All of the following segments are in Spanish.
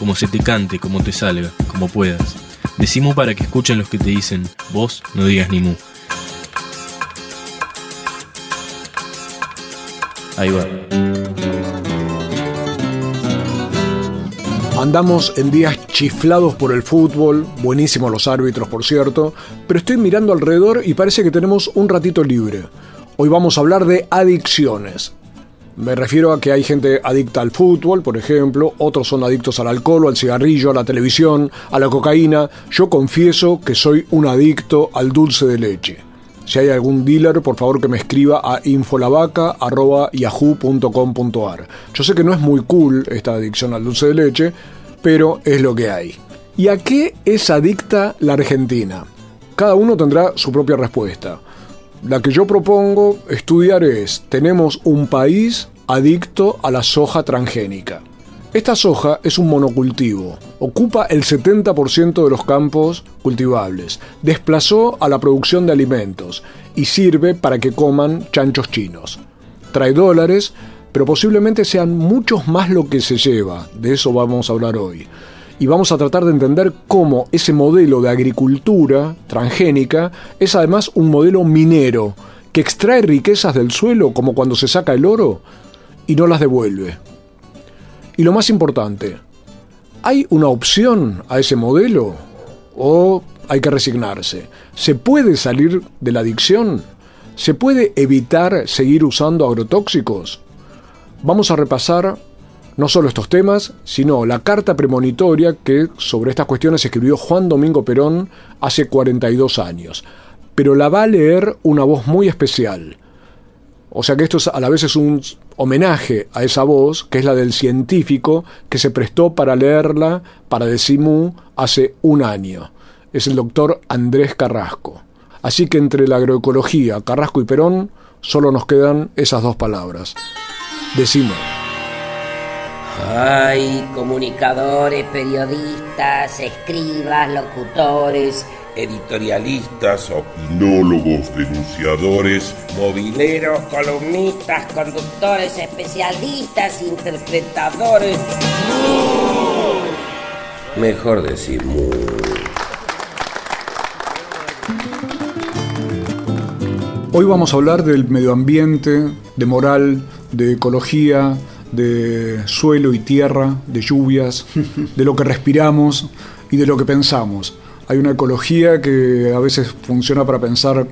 como se te cante, como te salga, como puedas. Decimu para que escuchen los que te dicen, vos no digas ni mu. Ahí va. Andamos en días chiflados por el fútbol, buenísimos los árbitros por cierto, pero estoy mirando alrededor y parece que tenemos un ratito libre. Hoy vamos a hablar de adicciones. Me refiero a que hay gente adicta al fútbol, por ejemplo, otros son adictos al alcohol, al cigarrillo, a la televisión, a la cocaína. Yo confieso que soy un adicto al dulce de leche. Si hay algún dealer, por favor que me escriba a infolavaca.yahoo.com.ar. Yo sé que no es muy cool esta adicción al dulce de leche, pero es lo que hay. ¿Y a qué es adicta la Argentina? Cada uno tendrá su propia respuesta. La que yo propongo estudiar es, tenemos un país adicto a la soja transgénica. Esta soja es un monocultivo, ocupa el 70% de los campos cultivables, desplazó a la producción de alimentos y sirve para que coman chanchos chinos. Trae dólares, pero posiblemente sean muchos más lo que se lleva, de eso vamos a hablar hoy. Y vamos a tratar de entender cómo ese modelo de agricultura transgénica es además un modelo minero, que extrae riquezas del suelo como cuando se saca el oro y no las devuelve. Y lo más importante, ¿hay una opción a ese modelo o hay que resignarse? ¿Se puede salir de la adicción? ¿Se puede evitar seguir usando agrotóxicos? Vamos a repasar no solo estos temas, sino la carta premonitoria que sobre estas cuestiones escribió Juan Domingo Perón hace 42 años. Pero la va a leer una voz muy especial. O sea que esto a la vez es un homenaje a esa voz, que es la del científico que se prestó para leerla para Decimú hace un año. Es el doctor Andrés Carrasco. Así que entre la agroecología, Carrasco y Perón, solo nos quedan esas dos palabras. Decimos. Hay comunicadores, periodistas, escribas, locutores, editorialistas, opinólogos, denunciadores, mobileros, columnistas, conductores, especialistas, interpretadores. Mejor decir Hoy vamos a hablar del medio ambiente, de moral, de ecología, de suelo y tierra, de lluvias, de lo que respiramos y de lo que pensamos. Hay una ecología que a veces funciona para pensar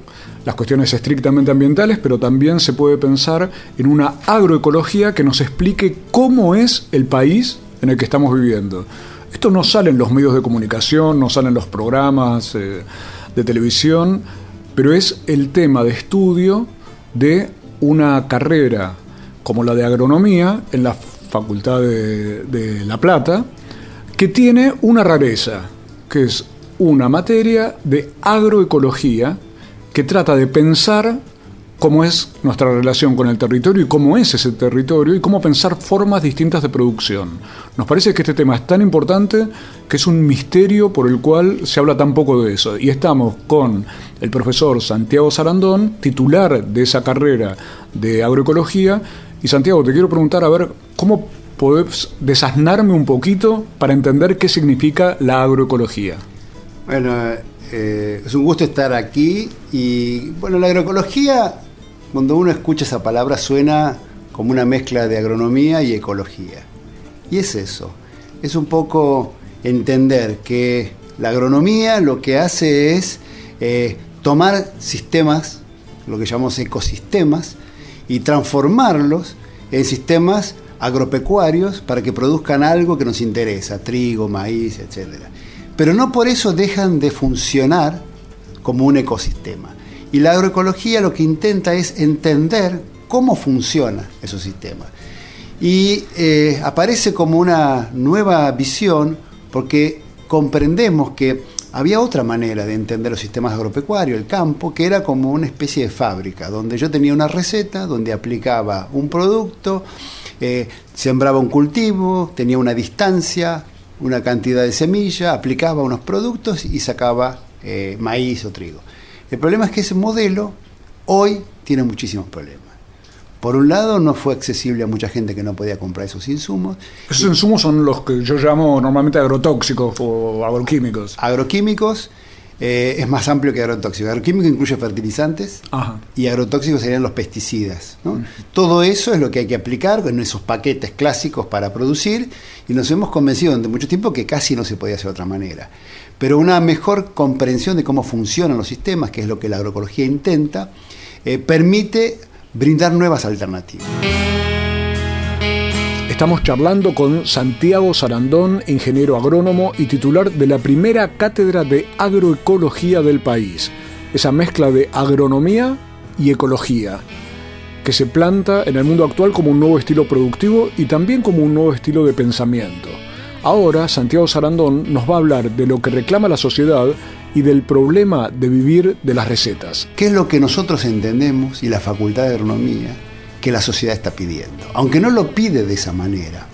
las cuestiones estrictamente ambientales, pero también se puede pensar en una agroecología que nos explique cómo es el país en el que estamos viviendo. Esto no sale en los medios de comunicación, no sale en los programas eh, de televisión, pero es el tema de estudio de una carrera como la de agronomía en la Facultad de, La Plata, que tiene una rareza, que es una materia de agroecología que trata de pensar cómo es nuestra relación con el territorio y cómo es ese territorio y cómo pensar formas distintas de producción. Nos parece que este tema es tan importante que es un misterio por el cual se habla tan poco de eso. Y estamos con el profesor Santiago Sarandón, titular de esa carrera de agroecología. Y Santiago, te quiero preguntar, a ver, ¿cómo podés desasnarme un poquito para entender qué significa la agroecología? Bueno, eh, es un gusto estar aquí y bueno, la agroecología, cuando uno escucha esa palabra suena como una mezcla de agronomía y ecología. Y es eso, es un poco entender que la agronomía lo que hace es eh, tomar sistemas, lo que llamamos ecosistemas, y transformarlos en sistemas agropecuarios para que produzcan algo que nos interesa, trigo, maíz, etcétera pero no por eso dejan de funcionar como un ecosistema. Y la agroecología lo que intenta es entender cómo funciona esos sistemas. Y eh, aparece como una nueva visión porque comprendemos que había otra manera de entender los sistemas agropecuarios, el campo, que era como una especie de fábrica, donde yo tenía una receta, donde aplicaba un producto, eh, sembraba un cultivo, tenía una distancia, una cantidad de semilla, aplicaba unos productos y sacaba eh, maíz o trigo. El problema es que ese modelo hoy tiene muchísimos problemas. Por un lado, no fue accesible a mucha gente que no podía comprar esos insumos. Esos insumos son los que yo llamo normalmente agrotóxicos o agroquímicos. Agroquímicos eh, es más amplio que agrotóxico. Agroquímico incluye fertilizantes Ajá. y agrotóxicos serían los pesticidas. ¿no? Todo eso es lo que hay que aplicar en esos paquetes clásicos para producir y nos hemos convencido durante mucho tiempo que casi no se podía hacer de otra manera. Pero una mejor comprensión de cómo funcionan los sistemas, que es lo que la agroecología intenta, eh, permite brindar nuevas alternativas. Estamos charlando con Santiago Sarandón, ingeniero agrónomo y titular de la primera cátedra de agroecología del país. Esa mezcla de agronomía y ecología, que se planta en el mundo actual como un nuevo estilo productivo y también como un nuevo estilo de pensamiento. Ahora, Santiago Sarandón nos va a hablar de lo que reclama la sociedad y del problema de vivir de las recetas. ¿Qué es lo que nosotros entendemos y la Facultad de Agronomía que la sociedad está pidiendo? Aunque no lo pide de esa manera,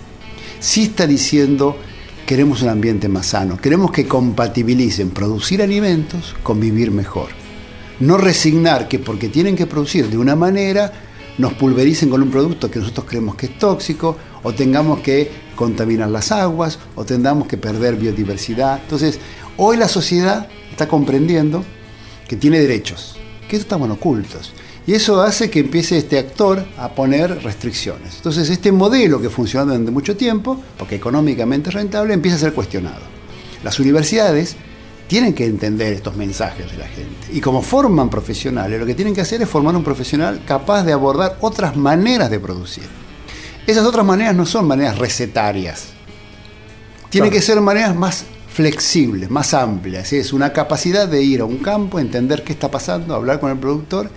sí está diciendo queremos un ambiente más sano, queremos que compatibilicen producir alimentos con vivir mejor. No resignar que porque tienen que producir de una manera nos pulvericen con un producto que nosotros creemos que es tóxico o tengamos que contaminar las aguas o tengamos que perder biodiversidad. Entonces, hoy la sociedad está comprendiendo que tiene derechos, que estaban ocultos. Y eso hace que empiece este actor a poner restricciones. Entonces este modelo que funcionó durante mucho tiempo, porque económicamente es rentable, empieza a ser cuestionado. Las universidades tienen que entender estos mensajes de la gente. Y como forman profesionales, lo que tienen que hacer es formar un profesional capaz de abordar otras maneras de producir. Esas otras maneras no son maneras recetarias. Tienen Claro. que ser maneras más flexibles, más amplias. Es una capacidad de ir a un campo, entender qué está pasando, hablar con el productor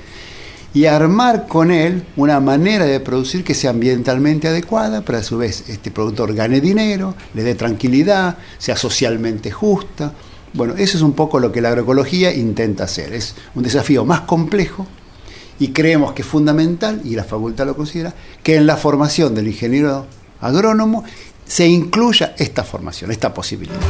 y armar con él una manera de producir que sea ambientalmente adecuada, pero a su vez este productor gane dinero, le dé tranquilidad, sea socialmente justa. Bueno, eso es un poco lo que la agroecología intenta hacer. Es un desafío más complejo y creemos que es fundamental, y la facultad lo considera, que en la formación del ingeniero agrónomo se incluya esta formación, esta posibilidad.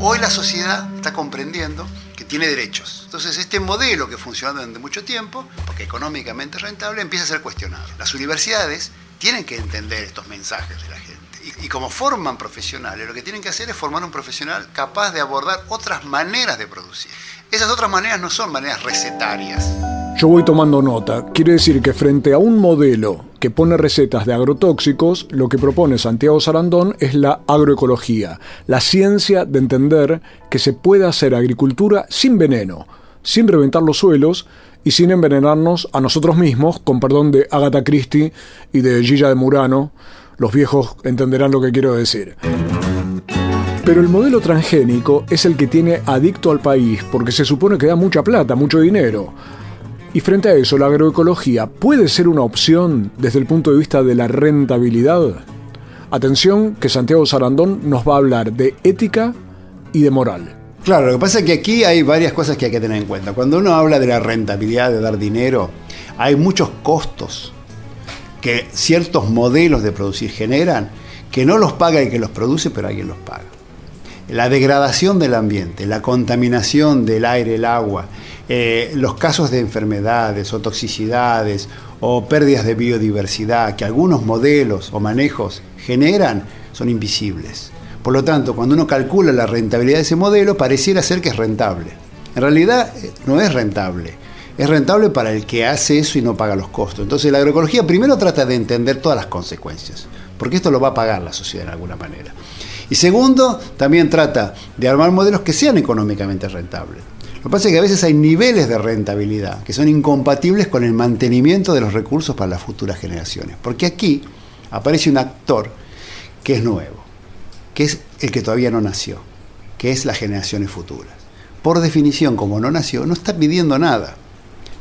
Hoy la sociedad está comprendiendo que tiene derechos. Entonces este modelo que funcionó durante mucho tiempo, porque económicamente rentable, empieza a ser cuestionado. Las universidades tienen que entender estos mensajes de la gente. Y, y como forman profesionales, lo que tienen que hacer es formar un profesional capaz de abordar otras maneras de producir. Esas otras maneras no son maneras recetarias. Yo voy tomando nota. Quiere decir que frente a un modelo que pone recetas de agrotóxicos, lo que propone Santiago Sarandón es la agroecología, la ciencia de entender que se puede hacer agricultura sin veneno, sin reventar los suelos y sin envenenarnos a nosotros mismos, con perdón de Agatha Christie y de Gilla de Murano. Los viejos entenderán lo que quiero decir. Pero el modelo transgénico es el que tiene adicto al país porque se supone que da mucha plata, mucho dinero. Y frente a eso, la agroecología puede ser una opción desde el punto de vista de la rentabilidad. Atención que Santiago Sarandón nos va a hablar de ética y de moral. Claro, lo que pasa es que aquí hay varias cosas que hay que tener en cuenta. Cuando uno habla de la rentabilidad, de dar dinero, hay muchos costos que ciertos modelos de producir generan que no los paga el que los produce, pero alguien los paga. La degradación del ambiente, la contaminación del aire, el agua, eh, los casos de enfermedades o toxicidades o pérdidas de biodiversidad que algunos modelos o manejos generan son invisibles. Por lo tanto, cuando uno calcula la rentabilidad de ese modelo, pareciera ser que es rentable. En realidad eh, no es rentable. Es rentable para el que hace eso y no paga los costos. Entonces la agroecología primero trata de entender todas las consecuencias, porque esto lo va a pagar la sociedad de alguna manera. Y segundo, también trata de armar modelos que sean económicamente rentables. Lo que pasa es que a veces hay niveles de rentabilidad que son incompatibles con el mantenimiento de los recursos para las futuras generaciones. Porque aquí aparece un actor que es nuevo, que es el que todavía no nació, que es las generaciones futuras. Por definición, como no nació, no está pidiendo nada.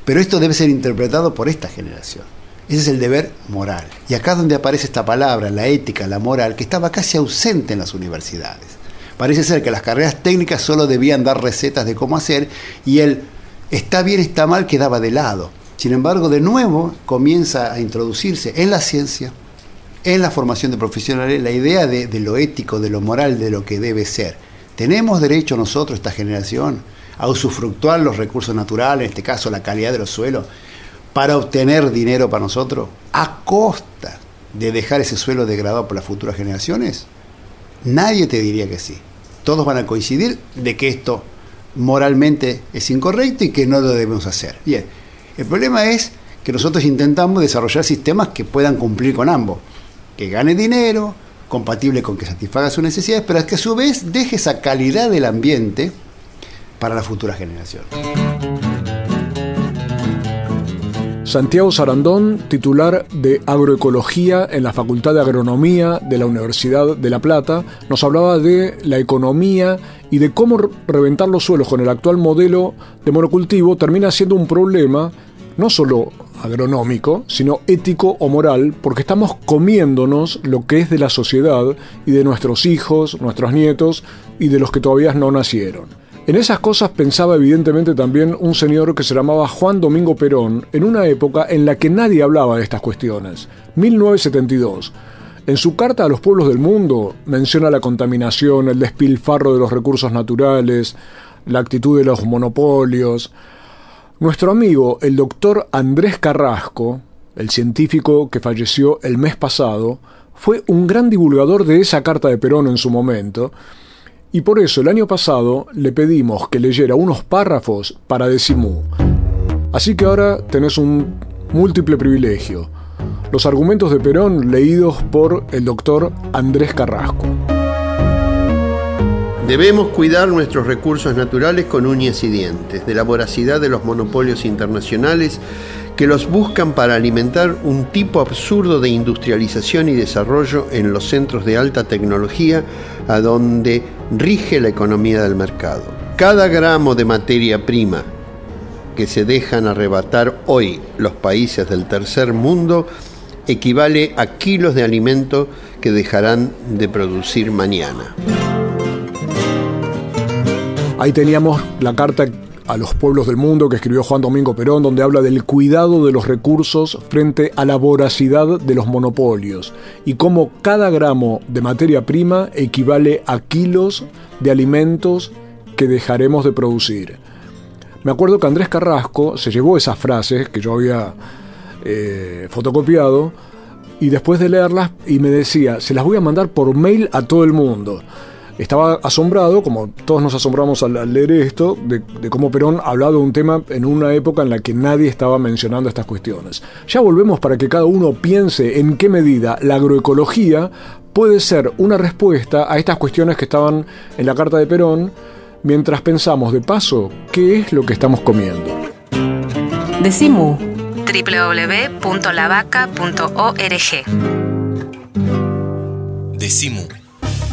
Pero esto debe ser interpretado por esta generación. Ese es el deber moral. Y acá es donde aparece esta palabra, la ética, la moral, que estaba casi ausente en las universidades. Parece ser que las carreras técnicas solo debían dar recetas de cómo hacer y el está bien, está mal quedaba de lado. Sin embargo, de nuevo comienza a introducirse en la ciencia, en la formación de profesionales, la idea de, de lo ético, de lo moral, de lo que debe ser. ¿Tenemos derecho nosotros, esta generación, a usufructuar los recursos naturales, en este caso la calidad de los suelos, para obtener dinero para nosotros, a costa de dejar ese suelo degradado por las futuras generaciones? Nadie te diría que sí. Todos van a coincidir de que esto moralmente es incorrecto y que no lo debemos hacer. Bien, el problema es que nosotros intentamos desarrollar sistemas que puedan cumplir con ambos, que gane dinero, compatible con que satisfaga sus necesidades, pero que a su vez deje esa calidad del ambiente para la futura generación. Santiago Sarandón, titular de Agroecología en la Facultad de Agronomía de la Universidad de La Plata, nos hablaba de la economía y de cómo reventar los suelos con el actual modelo de monocultivo termina siendo un problema no solo agronómico, sino ético o moral, porque estamos comiéndonos lo que es de la sociedad y de nuestros hijos, nuestros nietos y de los que todavía no nacieron. En esas cosas pensaba evidentemente también un señor que se llamaba Juan Domingo Perón en una época en la que nadie hablaba de estas cuestiones, 1972. En su carta a los pueblos del mundo menciona la contaminación, el despilfarro de los recursos naturales, la actitud de los monopolios. Nuestro amigo, el doctor Andrés Carrasco, el científico que falleció el mes pasado, fue un gran divulgador de esa carta de Perón en su momento, y por eso el año pasado le pedimos que leyera unos párrafos para Decimú. Así que ahora tenés un múltiple privilegio. Los argumentos de Perón leídos por el doctor Andrés Carrasco. Debemos cuidar nuestros recursos naturales con uñas y dientes, de la voracidad de los monopolios internacionales que los buscan para alimentar un tipo absurdo de industrialización y desarrollo en los centros de alta tecnología a donde rige la economía del mercado. Cada gramo de materia prima que se dejan arrebatar hoy los países del tercer mundo equivale a kilos de alimento que dejarán de producir mañana. Ahí teníamos la carta a los pueblos del mundo que escribió Juan Domingo Perón, donde habla del cuidado de los recursos frente a la voracidad de los monopolios y cómo cada gramo de materia prima equivale a kilos de alimentos que dejaremos de producir. Me acuerdo que Andrés Carrasco se llevó esas frases que yo había eh, fotocopiado y después de leerlas y me decía, se las voy a mandar por mail a todo el mundo estaba asombrado, como todos nos asombramos al, leer esto, de, cómo Perón hablado de un tema en una época en la que nadie estaba mencionando estas cuestiones. Ya volvemos para que cada uno piense en qué medida la agroecología puede ser una respuesta a estas cuestiones que estaban en la carta de Perón, mientras pensamos de paso qué es lo que estamos comiendo. Decimu www.lavaca.org Decimu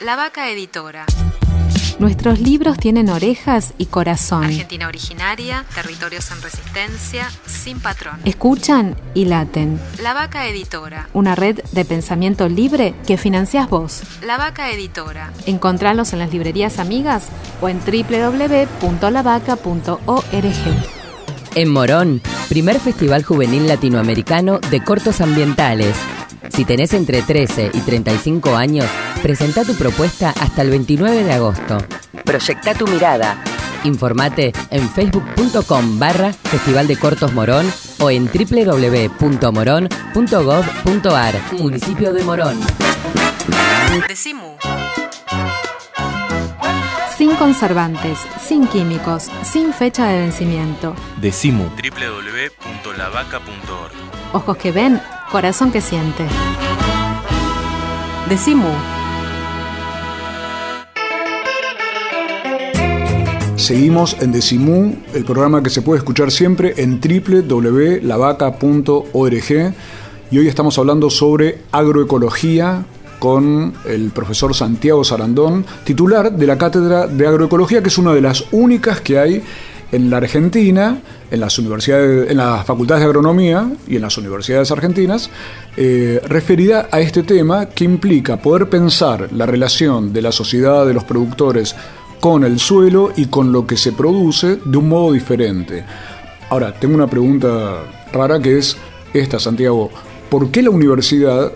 La Vaca Editora. Nuestros libros tienen orejas y corazón. Argentina originaria, territorios en resistencia, sin patrón. Escuchan y laten. La Vaca Editora. Una red de pensamiento libre que financias vos. La Vaca Editora. Encontralos en las librerías amigas o en www.lavaca.org. En Morón, primer Festival Juvenil Latinoamericano de Cortos Ambientales si tenés entre 13 y 35 años, presenta tu propuesta hasta el 29 de agosto. Proyecta tu mirada. Informate en facebook.com barra Festival de Cortos Morón o en www.morón.gov.ar Municipio de Morón. Decimu. Sin conservantes, sin químicos, sin fecha de vencimiento. Decimu. www.lavaca.org Ojos que ven, corazón que siente. Decimu. Seguimos en Decimú, el programa que se puede escuchar siempre en www.lavaca.org y hoy estamos hablando sobre agroecología con el profesor Santiago Sarandón, titular de la Cátedra de Agroecología, que es una de las únicas que hay en la Argentina, en las universidades, en las facultades de agronomía y en las universidades argentinas, eh, referida a este tema que implica poder pensar la relación de la sociedad, de los productores, con el suelo y con lo que se produce de un modo diferente. Ahora, tengo una pregunta rara que es esta, Santiago. ¿Por qué la universidad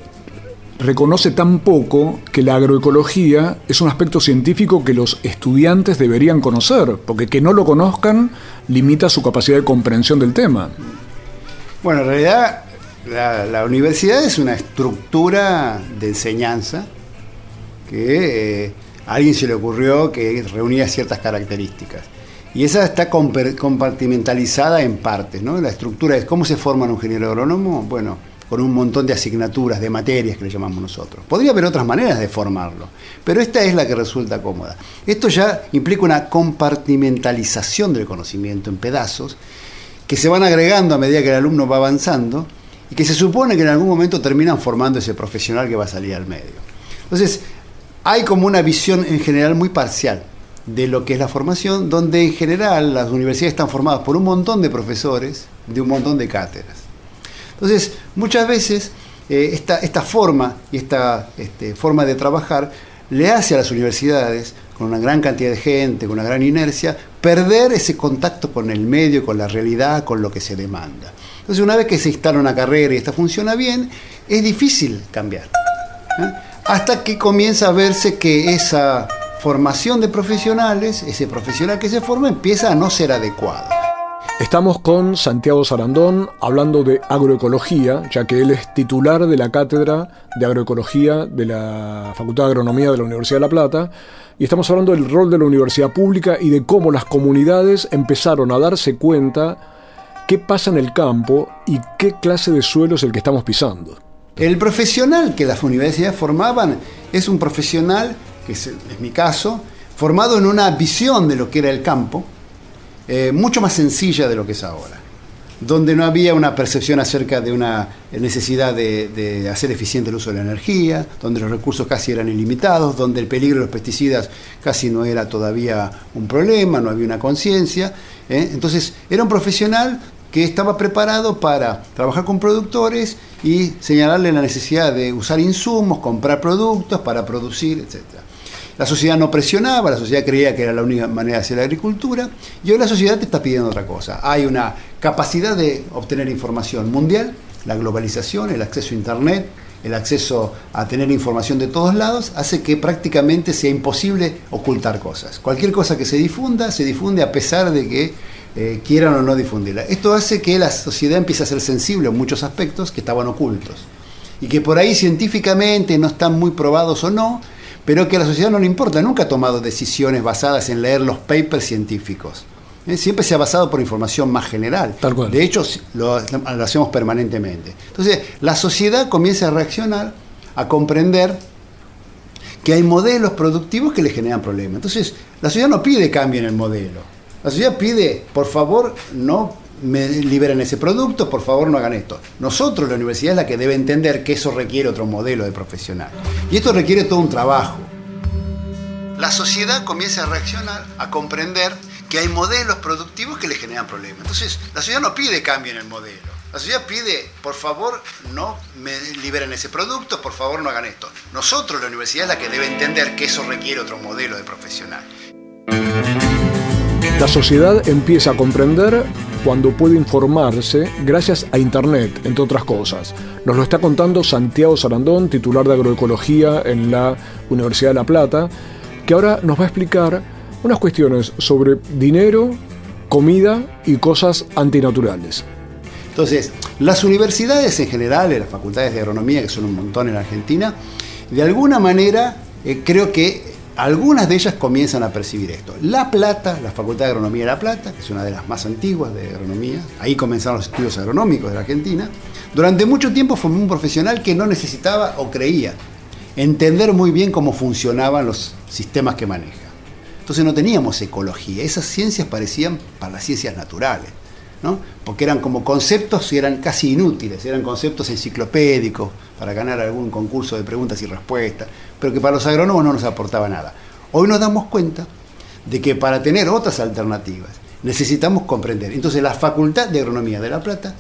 reconoce tan poco que la agroecología es un aspecto científico que los estudiantes deberían conocer, porque que no lo conozcan limita su capacidad de comprensión del tema. Bueno, en realidad la, universidad es una estructura de enseñanza que eh, a alguien se le ocurrió que reunía ciertas características. Y esa está compartimentalizada en partes, ¿no? La estructura es cómo se forma un ingeniero agrónomo, bueno, con un montón de asignaturas, de materias que le llamamos nosotros. Podría haber otras maneras de formarlo, pero esta es la que resulta cómoda. Esto ya implica una compartimentalización del conocimiento en pedazos que se van agregando a medida que el alumno va avanzando y que se supone que en algún momento terminan formando ese profesional que va a salir al medio. Entonces, hay como una visión en general muy parcial de lo que es la formación, donde en general las universidades están formadas por un montón de profesores de un montón de cátedras. Entonces, muchas veces eh, esta, forma y esta este, forma de trabajar le hace a las universidades, con una gran cantidad de gente, con una gran inercia, perder ese contacto con el medio, con la realidad, con lo que se demanda. Entonces, una vez que se instala una carrera y esta funciona bien, es difícil cambiar. ¿eh? Hasta que comienza a verse que esa formación de profesionales, ese profesional que se forma, empieza a no ser adecuado. Estamos con Santiago Sarandón hablando de agroecología, ya que él es titular de la cátedra de agroecología de la Facultad de Agronomía de la Universidad de La Plata, y estamos hablando del rol de la universidad pública y de cómo las comunidades empezaron a darse cuenta qué pasa en el campo y qué clase de suelo es el que estamos pisando. El profesional que las universidades formaban es un profesional, que es, es mi caso, formado en una visión de lo que era el campo, eh, mucho más sencilla de lo que es ahora, donde no había una percepción acerca de una necesidad de, hacer eficiente el uso de la energía, donde los recursos casi eran ilimitados, donde el peligro de los pesticidas casi no era todavía un problema, no había una conciencia. ¿eh? Entonces, era un profesional que estaba preparado para trabajar con productores y señalarle la necesidad de usar insumos, comprar productos para producir, etcétera. La sociedad no presionaba, la sociedad creía que era la única manera de hacer la agricultura y hoy la sociedad te está pidiendo otra cosa. Hay una capacidad de obtener información mundial, la globalización, el acceso a Internet, el acceso a tener información de todos lados, hace que prácticamente sea imposible ocultar cosas. Cualquier cosa que se difunda, se difunde a pesar de que eh, quieran o no difundirla. Esto hace que la sociedad empiece a ser sensible en muchos aspectos que estaban ocultos y que por ahí científicamente no están muy probados o no, pero que a la sociedad no le importa, nunca ha tomado decisiones basadas en leer los papers científicos. ¿Eh? Siempre se ha basado por información más general. De hecho, lo, hacemos permanentemente. Entonces, la sociedad comienza a reaccionar, a comprender que hay modelos productivos que le generan problemas. Entonces, la sociedad no pide cambio en el modelo. La sociedad pide, por favor, no me liberen ese producto, por favor no hagan esto. Nosotros, la universidad, es la que debe entender que eso requiere otro modelo de profesional. Y esto requiere todo un trabajo. La sociedad comienza a reaccionar, a comprender que hay modelos productivos que le generan problemas. Entonces, la sociedad no pide cambio en el modelo. La sociedad pide, por favor, no me liberen ese producto, por favor no hagan esto. Nosotros, la universidad, es la que debe entender que eso requiere otro modelo de profesional. La sociedad empieza a comprender cuando puede informarse gracias a Internet, entre otras cosas. Nos lo está contando Santiago Sarandón, titular de agroecología en la Universidad de La Plata, que ahora nos va a explicar unas cuestiones sobre dinero, comida y cosas antinaturales. Entonces, las universidades en general, las facultades de agronomía, que son un montón en Argentina, de alguna manera eh, creo que algunas de ellas comienzan a percibir esto. La Plata, la Facultad de Agronomía de La Plata, que es una de las más antiguas de agronomía, ahí comenzaron los estudios agronómicos de la Argentina, Durante mucho tiempo formé un profesional que no necesitaba o creía entender muy bien cómo funcionaban los sistemas que maneja. Entonces no teníamos ecología, esas ciencias parecían para las ciencias naturales, ¿no? porque eran como conceptos y eran casi inútiles, eran conceptos enciclopédicos para ganar algún concurso de preguntas y respuestas, pero que para los agrónomos no nos aportaba nada. Hoy nos damos cuenta de que para tener otras alternativas necesitamos comprender. Entonces la Facultad de Agronomía de La Plata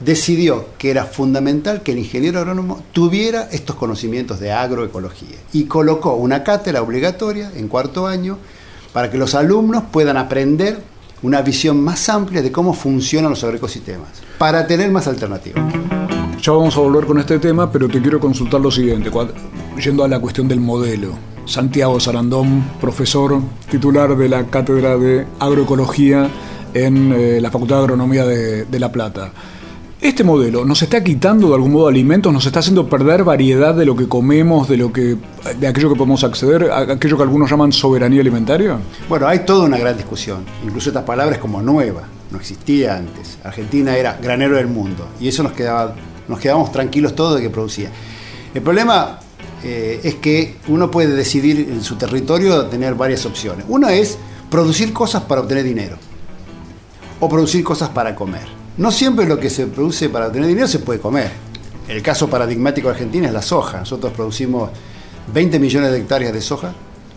decidió que era fundamental que el ingeniero agrónomo tuviera estos conocimientos de agroecología y colocó una cátedra obligatoria en cuarto año para que los alumnos puedan aprender una visión más amplia de cómo funcionan los agroecosistemas, para tener más alternativas. Ya vamos a volver con este tema, pero te quiero consultar lo siguiente, yendo a la cuestión del modelo. Santiago Sarandón, profesor titular de la Cátedra de Agroecología en eh, la Facultad de Agronomía de, de La Plata. Este modelo nos está quitando de algún modo alimentos, nos está haciendo perder variedad de lo que comemos, de lo que de aquello que podemos acceder, aquello que algunos llaman soberanía alimentaria. Bueno, hay toda una gran discusión. Incluso esta palabra es como nueva, no existía antes. Argentina era granero del mundo y eso nos quedaba nos quedábamos tranquilos todos de que producía. El problema eh, es que uno puede decidir en su territorio tener varias opciones. Una es producir cosas para obtener dinero o producir cosas para comer. No siempre lo que se produce para obtener dinero se puede comer. El caso paradigmático de Argentina es la soja. Nosotros producimos 20 millones de hectáreas de soja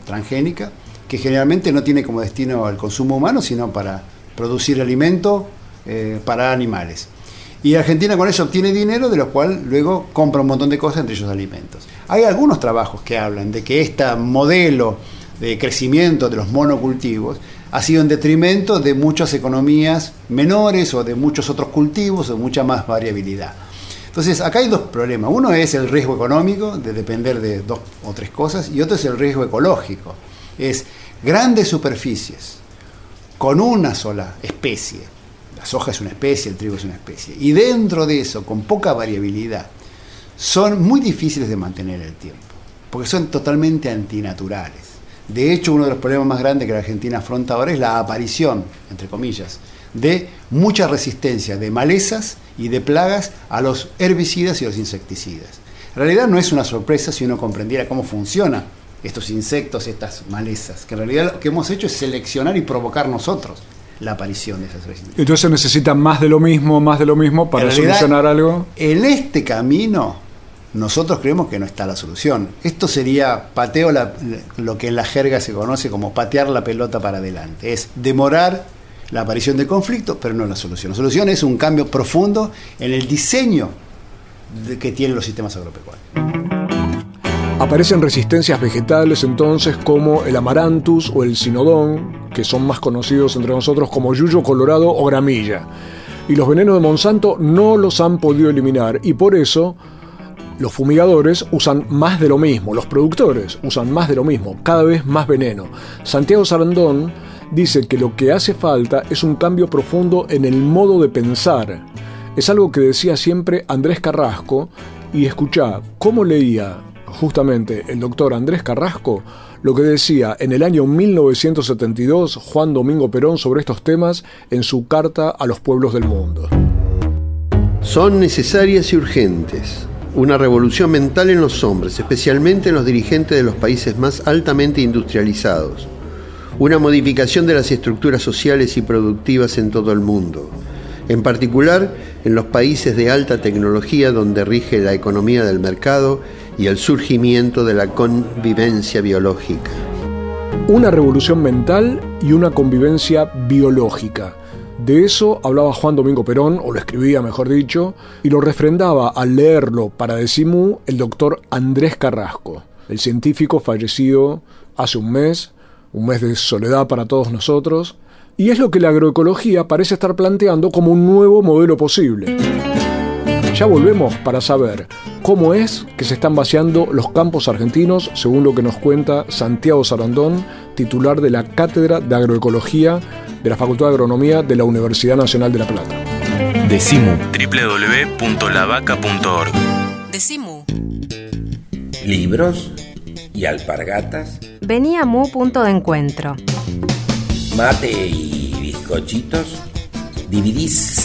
transgénica, que generalmente no tiene como destino el consumo humano, sino para producir alimento eh, para animales. Y Argentina con eso obtiene dinero, de lo cual luego compra un montón de cosas, entre ellos alimentos. Hay algunos trabajos que hablan de que este modelo de crecimiento de los monocultivos ha sido en detrimento de muchas economías menores o de muchos otros cultivos o mucha más variabilidad. Entonces, acá hay dos problemas. Uno es el riesgo económico, de depender de dos o tres cosas, y otro es el riesgo ecológico. Es grandes superficies con una sola especie. La soja es una especie, el trigo es una especie. Y dentro de eso, con poca variabilidad, son muy difíciles de mantener el tiempo, porque son totalmente antinaturales. De hecho, uno de los problemas más grandes que la Argentina afronta ahora es la aparición, entre comillas, de mucha resistencia de malezas y de plagas a los herbicidas y los insecticidas. En realidad no es una sorpresa si uno comprendiera cómo funcionan estos insectos, estas malezas, que en realidad lo que hemos hecho es seleccionar y provocar nosotros la aparición de esas resistencias. Entonces se necesita más de lo mismo, más de lo mismo para solucionar algo. En este camino nosotros creemos que no está la solución. Esto sería pateo lo que en la jerga se conoce como patear la pelota para adelante. Es demorar la aparición de conflicto, pero no la solución. La solución es un cambio profundo en el diseño que tienen los sistemas agropecuarios. Aparecen resistencias vegetales entonces como el amaranthus o el sinodón, que son más conocidos entre nosotros como yuyo colorado o gramilla. Y los venenos de Monsanto no los han podido eliminar y por eso los fumigadores usan más de lo mismo, los productores usan más de lo mismo, cada vez más veneno. Santiago Sarandón dice que lo que hace falta es un cambio profundo en el modo de pensar. Es algo que decía siempre Andrés Carrasco y escuchá cómo leía justamente el doctor Andrés Carrasco lo que decía en el año 1972 Juan Domingo Perón sobre estos temas en su carta a los pueblos del mundo. Son necesarias y urgentes una revolución mental en los hombres, especialmente en los dirigentes de los países más altamente industrializados, una modificación de las estructuras sociales y productivas en todo el mundo, en particular en los países de alta tecnología donde rige la economía del mercado y el surgimiento de la convivencia biológica. Una revolución mental y una convivencia biológica de eso hablaba Juan Domingo Perón, o lo escribía mejor dicho, y lo refrendaba al leerlo para Decimú el doctor Andrés Carrasco, el científico fallecido hace un mes, un mes de soledad para todos nosotros, y es lo que la agroecología parece estar planteando como un nuevo modelo posible. Ya volvemos para saber cómo es que se están vaciando los campos argentinos, según lo que nos cuenta Santiago Sarandón, titular de la Cátedra de Agroecología de la Facultad de Agronomía de la Universidad Nacional de La Plata. Decimu. www.lavaca.org. Decimu. Libros y alpargatas. Venía Mu punto de encuentro. Mate y bizcochitos. Dividís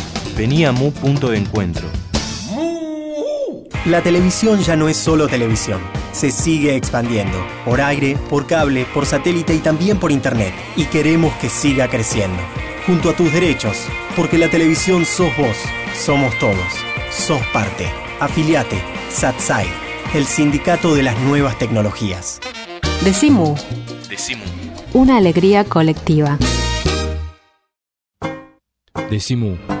Venía Mu Punto de Encuentro. La televisión ya no es solo televisión. Se sigue expandiendo. Por aire, por cable, por satélite y también por internet. Y queremos que siga creciendo. Junto a tus derechos. Porque la televisión sos vos. Somos todos. Sos parte. Afiliate. SATSAI. El sindicato de las nuevas tecnologías. Decimu. Decimu. Una alegría colectiva. Decimu.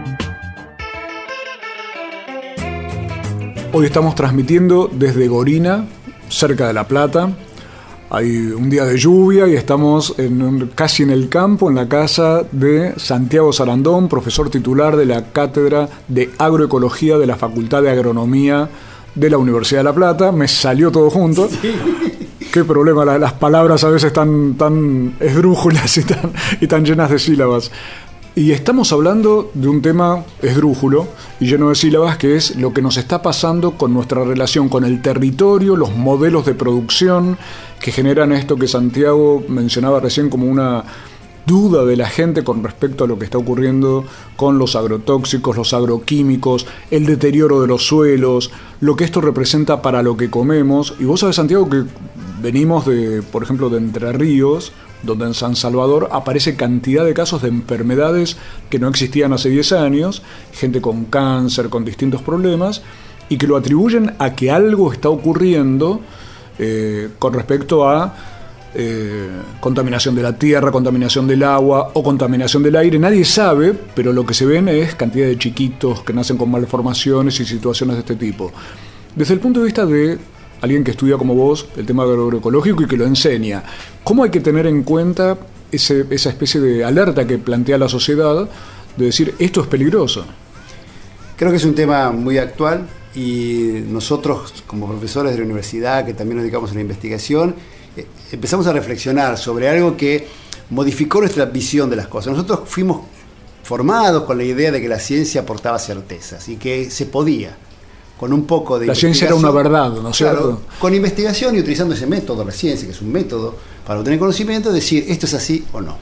Hoy estamos transmitiendo desde Gorina, cerca de La Plata. Hay un día de lluvia y estamos en casi en el campo, en la casa de Santiago Sarandón, profesor titular de la Cátedra de Agroecología de la Facultad de Agronomía de la Universidad de La Plata. Me salió todo junto. Qué problema, la- las palabras a veces tan, tan esdrújulas y tan, y tan llenas de sílabas. Y estamos hablando de un tema esdrújulo y lleno de sílabas, que es lo que nos está pasando con nuestra relación con el territorio, los modelos de producción que generan esto que Santiago mencionaba recién como una duda de la gente con respecto a lo que está ocurriendo con los agrotóxicos, los agroquímicos, el deterioro de los suelos, lo que esto representa para lo que comemos. Y vos sabés, Santiago, que venimos de, por ejemplo, de Entre Ríos, donde en San Salvador aparece cantidad de casos de enfermedades que no existían hace 10 años, gente con cáncer, con distintos problemas, y que lo atribuyen a que algo está ocurriendo eh, con respecto a eh, contaminación de la tierra, contaminación del agua o contaminación del aire. Nadie sabe, pero lo que se ven es cantidad de chiquitos que nacen con malformaciones y situaciones de este tipo. Desde el punto de vista de alguien que estudia como vos el tema agroecológico y que lo enseña, ¿cómo hay que tener en cuenta ese- esa especie de alerta que plantea la sociedad de decir esto es peligroso? Creo que es un tema muy actual y nosotros como profesores de la universidad que también nos dedicamos a la investigación, eh, empezamos a reflexionar sobre algo que modificó nuestra visión de las cosas. Nosotros fuimos formados con la idea de que la ciencia aportaba certezas y que se podía. Con un poco de La ciencia era una verdad, ¿no es claro, cierto? Con investigación y utilizando ese método, la ciencia, que es un método para obtener conocimiento, decir esto es así o no.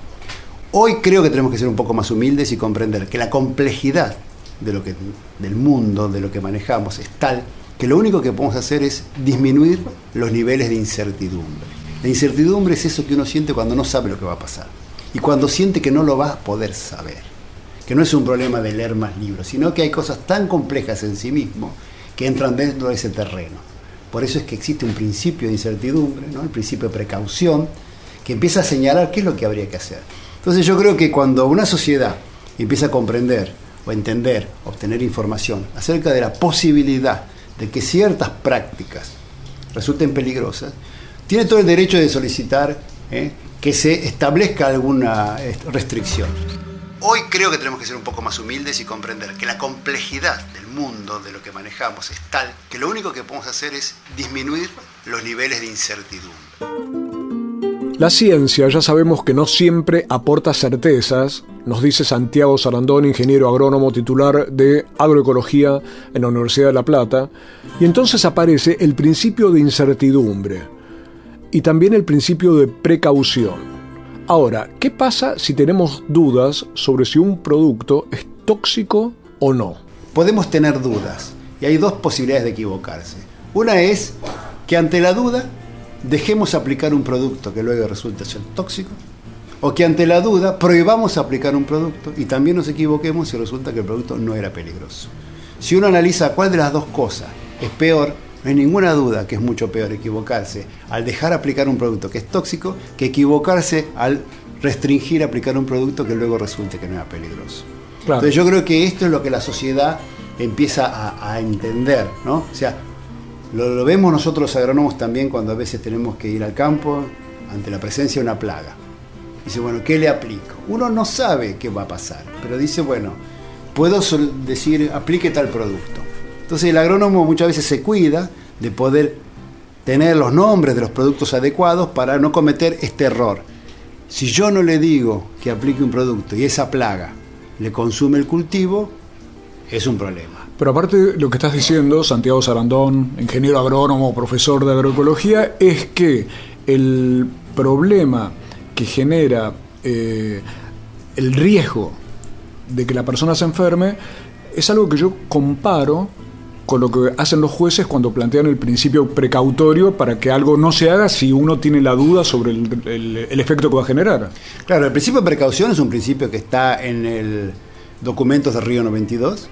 Hoy creo que tenemos que ser un poco más humildes y comprender que la complejidad de lo que, del mundo, de lo que manejamos, es tal que lo único que podemos hacer es disminuir los niveles de incertidumbre. La incertidumbre es eso que uno siente cuando no sabe lo que va a pasar y cuando siente que no lo va a poder saber. Que no es un problema de leer más libros, sino que hay cosas tan complejas en sí mismo que entran dentro de ese terreno. Por eso es que existe un principio de incertidumbre, ¿no? el principio de precaución, que empieza a señalar qué es lo que habría que hacer. Entonces yo creo que cuando una sociedad empieza a comprender o entender, obtener información acerca de la posibilidad de que ciertas prácticas resulten peligrosas, tiene todo el derecho de solicitar ¿eh? que se establezca alguna eh, restricción. Hoy creo que tenemos que ser un poco más humildes y comprender que la complejidad del mundo, de lo que manejamos, es tal que lo único que podemos hacer es disminuir los niveles de incertidumbre. La ciencia ya sabemos que no siempre aporta certezas, nos dice Santiago Sarandón, ingeniero agrónomo titular de agroecología en la Universidad de La Plata, y entonces aparece el principio de incertidumbre y también el principio de precaución. Ahora, ¿qué pasa si tenemos dudas sobre si un producto es tóxico o no? Podemos tener dudas y hay dos posibilidades de equivocarse. Una es que ante la duda dejemos aplicar un producto que luego resulta ser tóxico o que ante la duda prohibamos aplicar un producto y también nos equivoquemos si resulta que el producto no era peligroso. Si uno analiza cuál de las dos cosas es peor, No hay ninguna duda que es mucho peor equivocarse al dejar aplicar un producto que es tóxico que equivocarse al restringir aplicar un producto que luego resulte que no era peligroso. Entonces yo creo que esto es lo que la sociedad empieza a, a entender, ¿no? O sea, lo, lo, vemos nosotros los agrónomos también cuando a veces tenemos que ir al campo ante la presencia de una plaga. Dice, bueno, ¿qué le aplico? Uno no sabe qué va a pasar, pero dice, bueno, puedo decir, aplique tal producto. Entonces el agrónomo muchas veces se cuida de poder tener los nombres de los productos adecuados para no cometer este error. Si yo no le digo que aplique un producto y esa plaga le consume el cultivo, es un problema. Pero aparte lo que estás diciendo, Santiago Sarandón, ingeniero agrónomo, profesor de agroecología, es que el problema que genera eh, el riesgo de que la persona se enferme es algo que yo comparo con lo que hacen los jueces cuando plantean el principio precautorio para que algo no se haga si uno tiene la duda sobre el, efecto que va a generar. Claro, el principio de precaución es un principio que está en el documento de Río 92,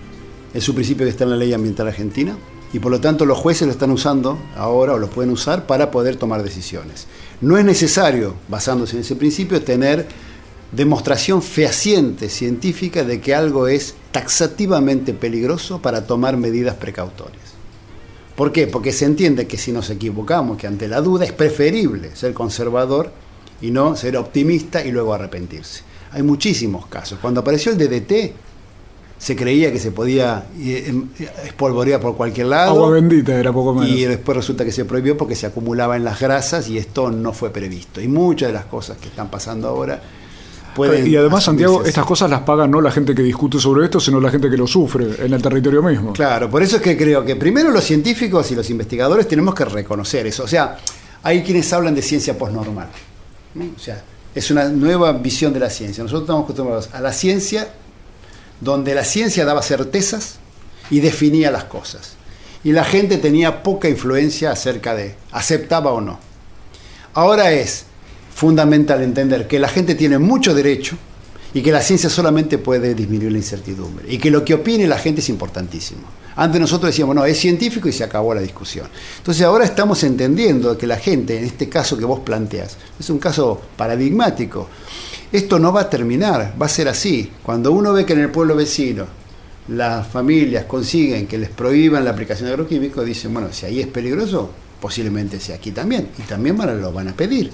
es un principio que está en la ley ambiental argentina y por lo tanto los jueces lo están usando ahora o lo pueden usar para poder tomar decisiones. No es necesario, basándose en ese principio, tener demostración fehaciente científica de que algo es taxativamente peligroso para tomar medidas precautorias. ¿Por qué? Porque se entiende que si nos equivocamos, que ante la duda es preferible ser conservador y no ser optimista y luego arrepentirse. Hay muchísimos casos. Cuando apareció el DDT, se creía que se podía em, espolvorear por cualquier lado. Agua bendita era poco menos. Y después resulta que se prohibió porque se acumulaba en las grasas y esto no fue previsto. Y muchas de las cosas que están pasando ahora y además, Santiago, estas cosas las paga no la gente que discute sobre esto, sino la gente que lo sufre en el territorio mismo. Claro, por eso es que creo que primero los científicos y los investigadores tenemos que reconocer eso. O sea, hay quienes hablan de ciencia postnormal. O sea, es una nueva visión de la ciencia. Nosotros estamos acostumbrados a la ciencia donde la ciencia daba certezas y definía las cosas. Y la gente tenía poca influencia acerca de aceptaba o no. Ahora es fundamental entender que la gente tiene mucho derecho y que la ciencia solamente puede disminuir la incertidumbre y que lo que opine la gente es importantísimo. Antes nosotros decíamos, no, es científico y se acabó la discusión. Entonces ahora estamos entendiendo que la gente, en este caso que vos planteas, es un caso paradigmático. Esto no va a terminar, va a ser así. Cuando uno ve que en el pueblo vecino las familias consiguen que les prohíban la aplicación de agroquímicos, dicen, bueno, si ahí es peligroso, posiblemente sea aquí también. Y también lo van a pedir.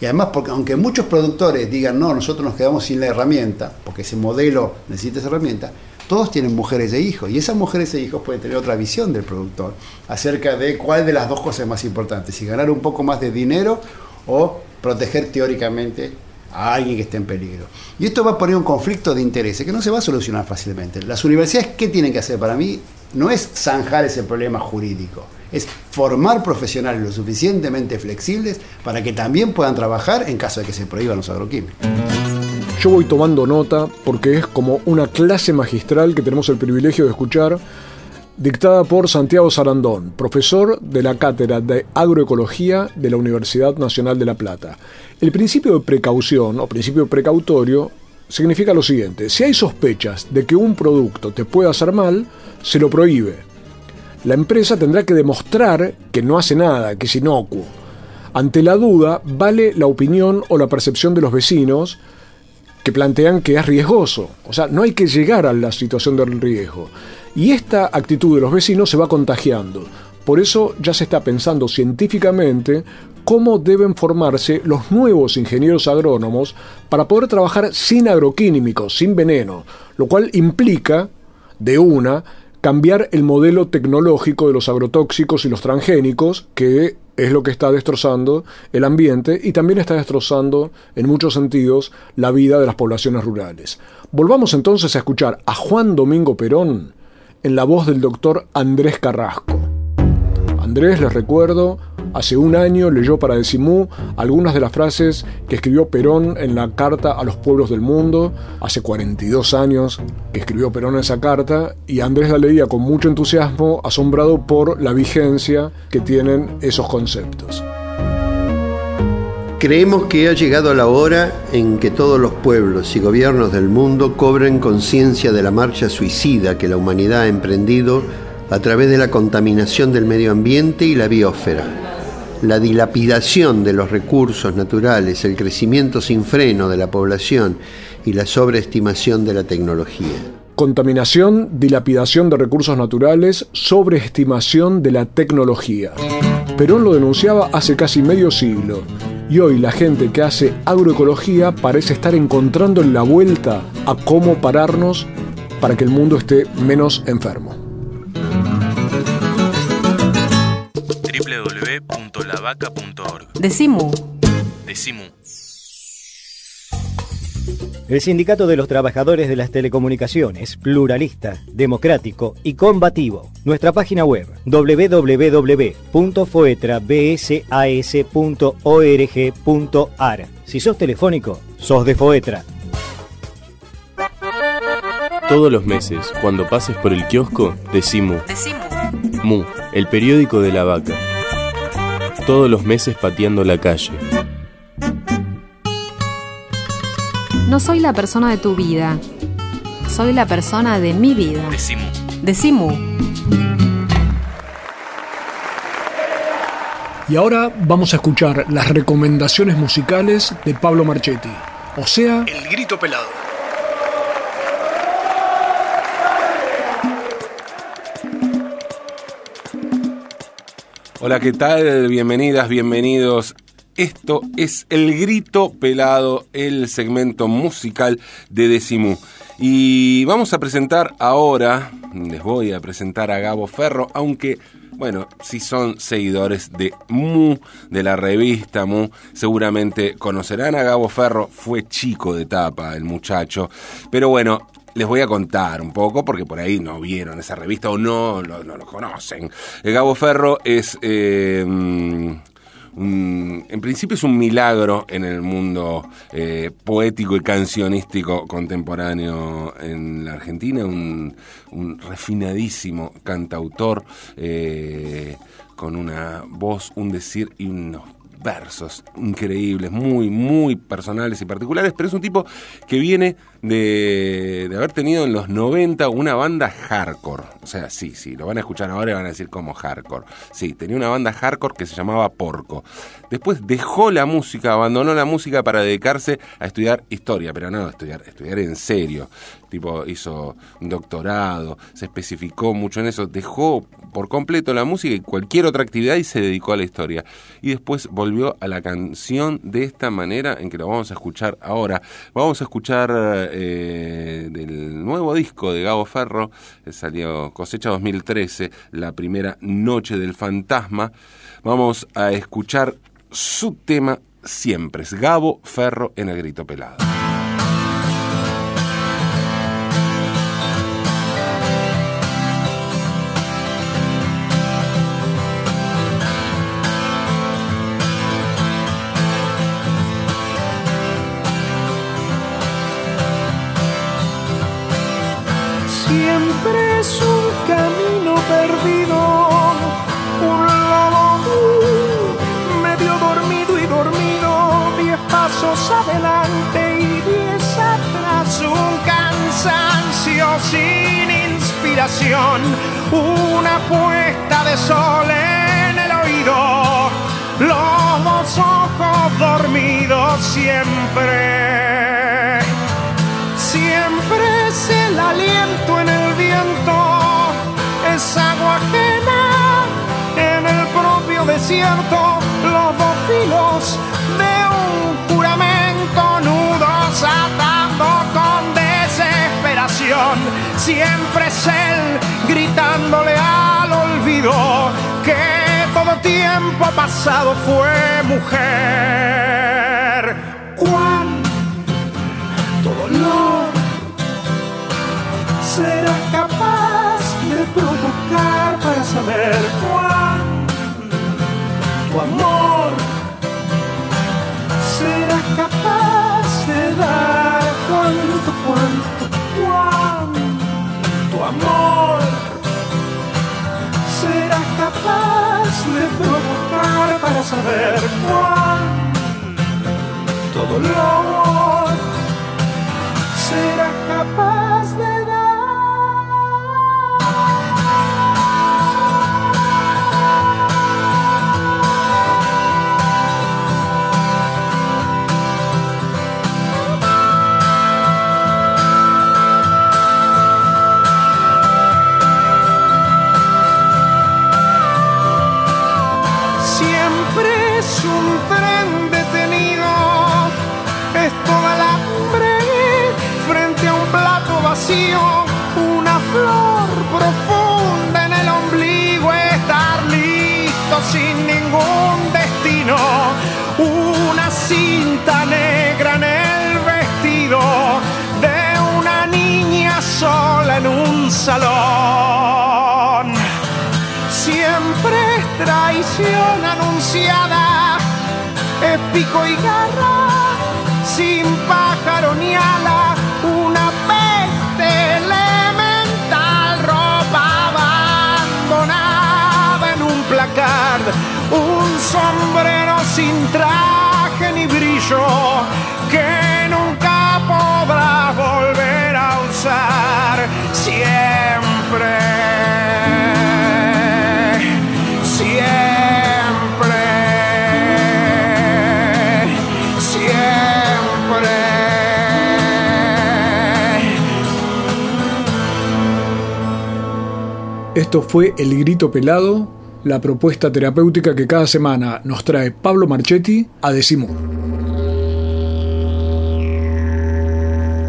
Y además, porque aunque muchos productores digan, no, nosotros nos quedamos sin la herramienta, porque ese modelo necesita esa herramienta, todos tienen mujeres e hijos. Y esas mujeres e hijos pueden tener otra visión del productor acerca de cuál de las dos cosas es más importante, si ganar un poco más de dinero o proteger teóricamente a alguien que esté en peligro. Y esto va a poner un conflicto de intereses que no se va a solucionar fácilmente. Las universidades, ¿qué tienen que hacer? Para mí, no es zanjar ese problema jurídico es formar profesionales lo suficientemente flexibles para que también puedan trabajar en caso de que se prohíban los agroquímicos. Yo voy tomando nota porque es como una clase magistral que tenemos el privilegio de escuchar, dictada por Santiago Sarandón, profesor de la Cátedra de Agroecología de la Universidad Nacional de La Plata. El principio de precaución o principio precautorio significa lo siguiente, si hay sospechas de que un producto te pueda hacer mal, se lo prohíbe la empresa tendrá que demostrar que no hace nada, que es inocuo. Ante la duda, vale la opinión o la percepción de los vecinos que plantean que es riesgoso. O sea, no hay que llegar a la situación del riesgo. Y esta actitud de los vecinos se va contagiando. Por eso ya se está pensando científicamente cómo deben formarse los nuevos ingenieros agrónomos para poder trabajar sin agroquímicos, sin veneno, lo cual implica, de una, cambiar el modelo tecnológico de los agrotóxicos y los transgénicos, que es lo que está destrozando el ambiente y también está destrozando, en muchos sentidos, la vida de las poblaciones rurales. Volvamos entonces a escuchar a Juan Domingo Perón en la voz del doctor Andrés Carrasco. Andrés, les recuerdo, hace un año leyó para Decimú algunas de las frases que escribió Perón en la Carta a los Pueblos del Mundo. Hace 42 años que escribió Perón esa carta y Andrés la leía con mucho entusiasmo, asombrado por la vigencia que tienen esos conceptos. Creemos que ha llegado la hora en que todos los pueblos y gobiernos del mundo cobren conciencia de la marcha suicida que la humanidad ha emprendido a través de la contaminación del medio ambiente y la biosfera, la dilapidación de los recursos naturales, el crecimiento sin freno de la población y la sobreestimación de la tecnología. Contaminación, dilapidación de recursos naturales, sobreestimación de la tecnología. Perón lo denunciaba hace casi medio siglo y hoy la gente que hace agroecología parece estar encontrando la vuelta a cómo pararnos para que el mundo esté menos enfermo. www.lavaca.org Decimu. Decimu. El Sindicato de los Trabajadores de las Telecomunicaciones, pluralista, democrático y combativo. Nuestra página web www.foetrabsas.org.ar. Si sos telefónico, sos de Foetra. Todos los meses, cuando pases por el kiosco, Decimu. Decimu. Mu, el periódico de la vaca. Todos los meses pateando la calle. No soy la persona de tu vida. Soy la persona de mi vida. Decimu. Decimu. Y ahora vamos a escuchar las recomendaciones musicales de Pablo Marchetti, o sea, El Grito Pelado. Hola, ¿qué tal? Bienvenidas, bienvenidos. Esto es El Grito Pelado, el segmento musical de Decimu. Y vamos a presentar ahora, les voy a presentar a Gabo Ferro, aunque, bueno, si son seguidores de Mu, de la revista Mu, seguramente conocerán a Gabo Ferro, fue chico de tapa el muchacho, pero bueno, les voy a contar un poco, porque por ahí no vieron esa revista o no, no, lo conocen. El Gabo Ferro es... eh, un- en principio es un milagro en el mundo eh, poético y cancionístico contemporáneo en la Argentina, un, un refinadísimo cantautor eh, con una voz, un decir y unos versos increíbles, muy, muy personales y particulares, pero es un tipo que viene de, de haber tenido en los 90 una banda hardcore. O sea, sí, sí, lo van a escuchar ahora y van a decir como hardcore. Sí, tenía una banda hardcore que se llamaba Porco. Después dejó la música, abandonó la música para dedicarse a estudiar historia, pero no, estudiar, estudiar en serio. Tipo, hizo un doctorado, se especificó mucho en eso, dejó por completo la música y cualquier otra actividad y se dedicó a la historia. Y después volvió a la canción de esta manera en que lo vamos a escuchar ahora. Vamos a escuchar eh, del nuevo disco de Gabo Ferro, que salió cosecha 2013, la primera noche del fantasma. Vamos a escuchar su tema siempre, es Gabo Ferro en el grito pelado. Sin inspiración, una puesta de sol en el oído, los dos ojos dormidos siempre. Siempre es el aliento en el viento, es agua ajena en el propio desierto, los dos filos de un juramento, nudos atando con desesperación. Siempre es él gritándole al olvido que todo tiempo pasado fue mujer. ¿Cuánto dolor será capaz de provocar para saber para saber traición anunciada, es pico y garra, sin pájaro ni ala, una peste elemental, ropa abandonada en un placard, un sombrero sin traje ni brillo Esto fue El Grito Pelado, la propuesta terapéutica que cada semana nos trae Pablo Marchetti a Decimú.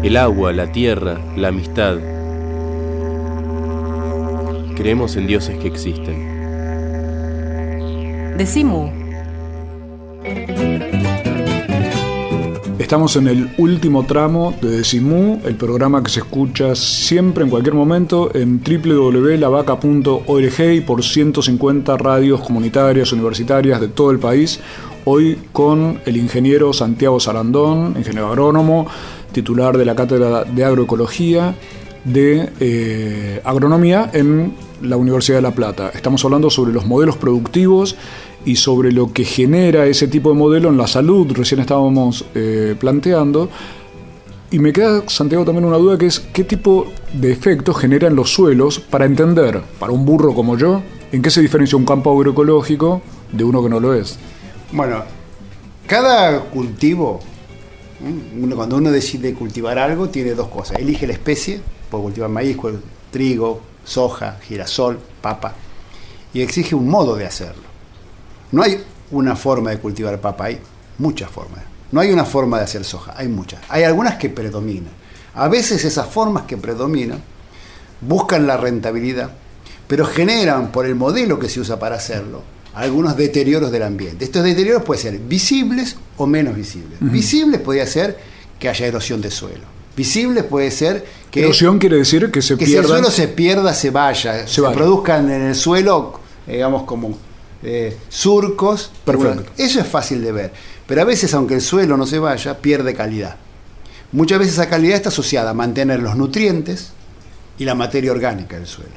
El agua, la tierra, la amistad. Creemos en dioses que existen. Decimu. Estamos en el último tramo de Decimú, el programa que se escucha siempre en cualquier momento en www.lavaca.org y por 150 radios comunitarias, universitarias de todo el país. Hoy con el ingeniero Santiago Sarandón, ingeniero agrónomo, titular de la Cátedra de Agroecología de eh, Agronomía en la Universidad de La Plata. Estamos hablando sobre los modelos productivos y sobre lo que genera ese tipo de modelo en la salud, recién estábamos eh, planteando. Y me queda, Santiago, también una duda que es qué tipo de efectos generan los suelos para entender, para un burro como yo, en qué se diferencia un campo agroecológico de uno que no lo es. Bueno, cada cultivo, ¿m? uno- cuando uno decide cultivar algo, tiene dos cosas. Elige la especie, puede cultivar maíz, trigo, soja, girasol, papa, y exige un modo de hacerlo. No hay una forma de cultivar papa, hay muchas formas. No hay una forma de hacer soja, hay muchas. Hay algunas que predominan. A veces esas formas que predominan buscan la rentabilidad, pero generan por el modelo que se usa para hacerlo algunos deterioros del ambiente. Estos deterioros pueden ser visibles o menos visibles. Visibles podría ser que haya erosión de suelo. Visibles puede ser que, Erosión quiere decir que se que si el suelo se pierda, se vaya, se, vaya. produzcan en el suelo, digamos, como eh, surcos. Perfecto. Bueno, eso es fácil de ver. Pero a veces, aunque el suelo no se vaya, pierde calidad. Muchas veces esa calidad está asociada a mantener los nutrientes y la materia orgánica del suelo.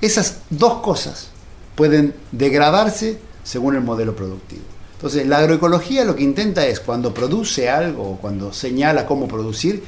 Esas dos cosas pueden degradarse según el modelo productivo. Entonces, la agroecología lo que intenta es, cuando produce algo o cuando señala cómo producir,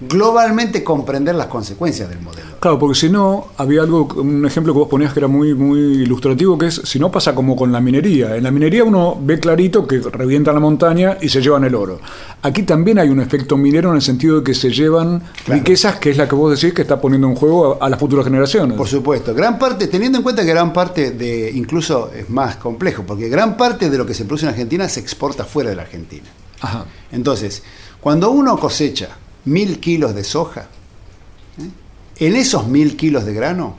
globalmente comprender las consecuencias del modelo. Claro, porque si no, había algo, un ejemplo que vos ponías que era muy, muy ilustrativo, que es, si no pasa como con la minería. En la minería uno ve clarito que revientan la montaña y se llevan el oro. Aquí también hay un efecto minero en el sentido de que se llevan riquezas, que es la que vos decís que está poniendo en juego a, a las futuras generaciones. Por supuesto, gran parte, teniendo en cuenta que gran parte de, incluso es más complejo, porque gran parte de lo que se produce en Argentina se exporta fuera de la Argentina. Ajá. Entonces, cuando uno cosecha mil kilos de soja, ¿eh? en esos mil kilos de grano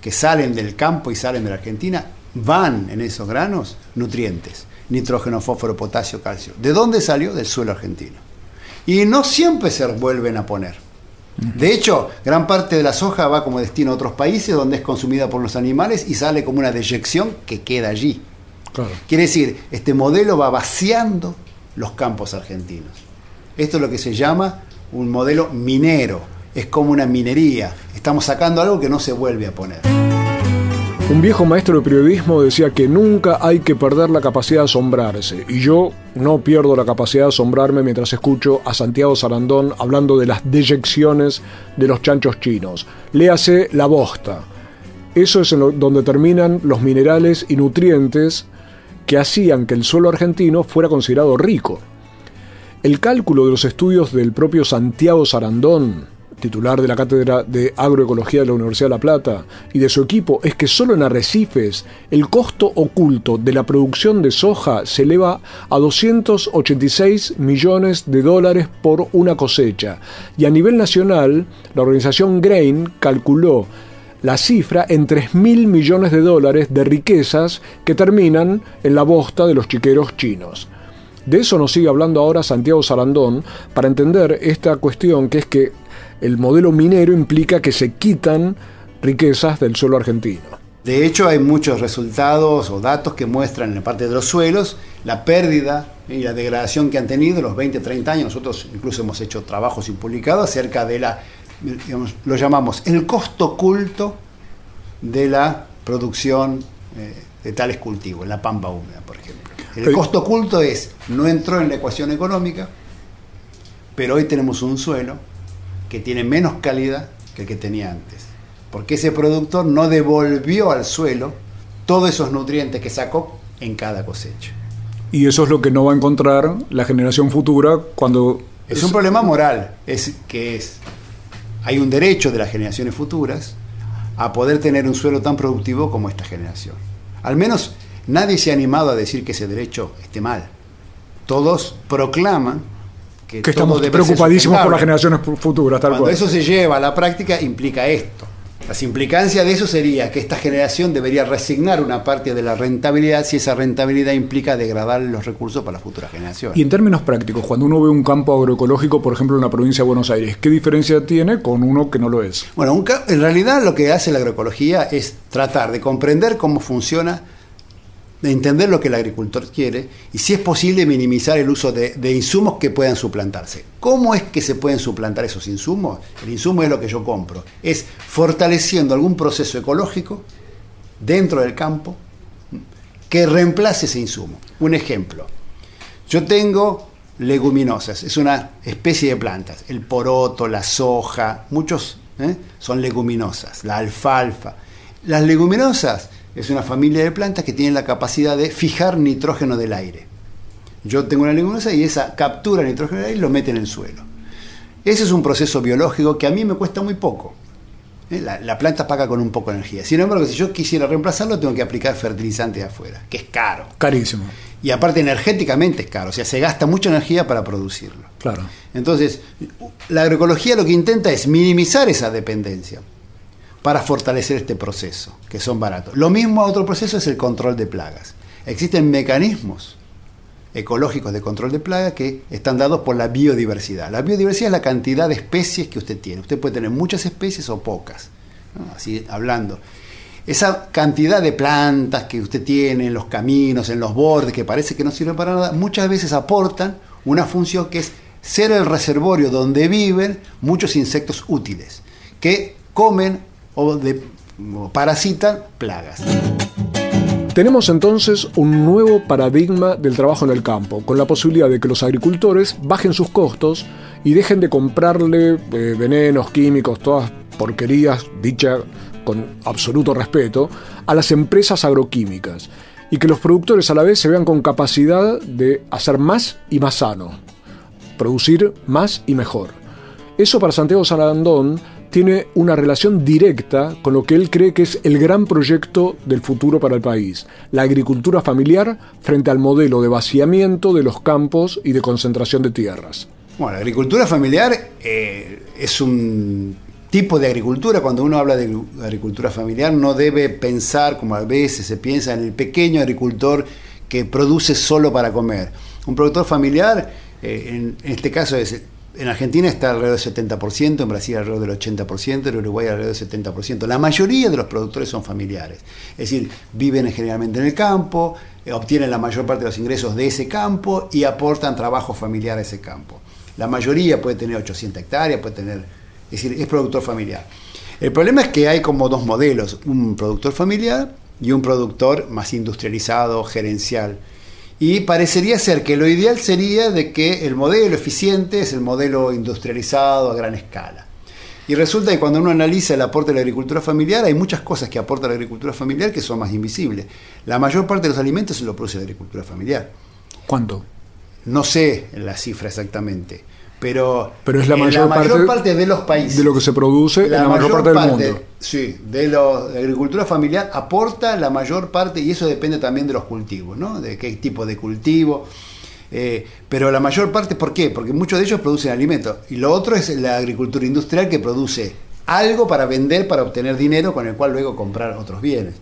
que salen del campo y salen de la Argentina, van en esos granos nutrientes, nitrógeno, fósforo, potasio, calcio. ¿De dónde salió? Del suelo argentino. Y no siempre se vuelven a poner. De hecho, gran parte de la soja va como destino a otros países donde es consumida por los animales y sale como una deyección que queda allí. Claro. Quiere decir, este modelo va vaciando los campos argentinos. Esto es lo que se llama un modelo minero. Es como una minería. Estamos sacando algo que no se vuelve a poner. Un viejo maestro de periodismo decía que nunca hay que perder la capacidad de asombrarse. Y yo no pierdo la capacidad de asombrarme mientras escucho a Santiago Sarandón hablando de las deyecciones de los chanchos chinos. Léase la bosta. Eso es en lo- donde terminan los minerales y nutrientes que hacían que el suelo argentino fuera considerado rico. El cálculo de los estudios del propio Santiago Sarandón, titular de la Cátedra de Agroecología de la Universidad de La Plata, y de su equipo es que solo en arrecifes el costo oculto de la producción de soja se eleva a 286 millones de dólares por una cosecha. Y a nivel nacional, la organización Grain calculó la cifra en 3 mil millones de dólares de riquezas que terminan en la bosta de los chiqueros chinos. De eso nos sigue hablando ahora Santiago Sarandón para entender esta cuestión que es que el modelo minero implica que se quitan riquezas del suelo argentino. De hecho, hay muchos resultados o datos que muestran en la parte de los suelos la pérdida y la degradación que han tenido los 20, 30 años. Nosotros incluso hemos hecho trabajos y publicados acerca de la digamos, lo llamamos el costo oculto de la producción eh, de tales cultivos, en la pampa húmeda, por ejemplo. El costo oculto es, no entró en la ecuación económica, pero hoy tenemos un suelo que tiene menos calidad que el que tenía antes, porque ese productor no devolvió al suelo todos esos nutrientes que sacó en cada cosecha. Y eso es lo que no va a encontrar la generación futura cuando... Es un problema moral, es que es hay un derecho de las generaciones futuras a poder tener un suelo tan productivo como esta generación. Al menos nadie se ha animado a decir que ese derecho esté mal. Todos proclaman que, que estamos preocupadísimos por las generaciones futuras. Tal Cuando eso se lleva a la práctica implica esto. Las implicancias de eso sería que esta generación debería resignar una parte de la rentabilidad si esa rentabilidad implica degradar los recursos para la futura generación. Y en términos prácticos, cuando uno ve un campo agroecológico, por ejemplo, en la provincia de Buenos Aires, ¿qué diferencia tiene con uno que no lo es? Bueno, en realidad lo que hace la agroecología es tratar de comprender cómo funciona de entender lo que el agricultor quiere y si es posible minimizar el uso de, de, insumos que puedan suplantarse. ¿Cómo es que se pueden suplantar esos insumos? El insumo es lo que yo compro. Es fortaleciendo algún proceso ecológico dentro del campo que reemplace ese insumo. Un ejemplo. Yo tengo leguminosas, es una especie de plantas. El poroto, la soja, muchos ¿eh? son leguminosas, la alfalfa. Las leguminosas es una familia de plantas que tienen la capacidad de fijar nitrógeno del aire. Yo tengo una leguminosa y esa captura nitrógeno del aire y lo mete en el suelo. Ese es un proceso biológico que a mí me cuesta muy poco. ¿eh? La, la, planta paga con un poco de energía. Sin embargo, si yo quisiera reemplazarlo, tengo que aplicar fertilizante de afuera, que es caro. Carísimo. Y aparte, energéticamente es caro. O sea, se gasta mucha energía para producirlo. Claro. Entonces, la agroecología lo que intenta es minimizar esa dependencia para fortalecer este proceso, que son baratos. Lo mismo otro proceso es el control de plagas. Existen mecanismos ecológicos de control de plagas que están dados por la biodiversidad. La biodiversidad es la cantidad de especies que usted tiene. Usted puede tener muchas especies o pocas, así hablando. Esa cantidad de plantas que usted tiene en los caminos, en los bordes, que parece que no sirven para nada, muchas veces aportan una función que es ser el reservorio donde viven muchos insectos útiles, que comen o, de, o parasitan plagas. Tenemos entonces un nuevo paradigma del trabajo en el campo, con la posibilidad de que los agricultores bajen sus costos y dejen de comprarle eh, venenos, químicos, todas porquerías, dicha con absoluto respeto, a las empresas agroquímicas y que los productores a la vez se vean con capacidad de hacer más y más sano, producir más y mejor. Eso para Santiago Sarandón tiene una relación directa con lo que él cree que es el gran proyecto del futuro para el país, la agricultura familiar frente al modelo de vaciamiento de los campos y de concentración de tierras. Bueno, la agricultura familiar eh, es un tipo de agricultura, cuando uno habla de agricultura familiar no debe pensar como a veces se piensa en el pequeño agricultor que produce solo para comer. Un productor familiar, eh, en, en este caso es en Argentina está alrededor del 70%, en Brasil alrededor del 80%, en Uruguay alrededor del 70%. La mayoría de los productores son familiares, es decir, viven generalmente en el campo, eh, obtienen la mayor parte de los ingresos de ese campo y aportan trabajo familiar a ese campo. La mayoría puede tener 800 hectáreas, puede tener, es decir, es productor familiar. El problema es que hay como dos modelos, un productor familiar y un productor más industrializado, gerencial. Y parecería ser que lo ideal sería de que el modelo eficiente es el modelo industrializado a gran escala. Y resulta que cuando uno analiza el aporte de la agricultura familiar, hay muchas cosas que aporta la agricultura familiar que son más invisibles. La mayor parte de los alimentos se lo produce la agricultura familiar. ¿Cuánto? No sé la cifra exactamente, pero, Pero es la mayor, parte, de los países. De lo que se produce en la mayor, parte del mundo. Sí, de lo- la agricultura familiar aporta la mayor parte, y eso depende también de los cultivos, ¿no? De qué tipo de cultivo. Eh, pero la mayor parte, ¿por qué? Porque muchos de ellos producen alimentos. Y lo otro es la agricultura industrial que produce algo para vender, para obtener dinero con el cual luego comprar otros bienes.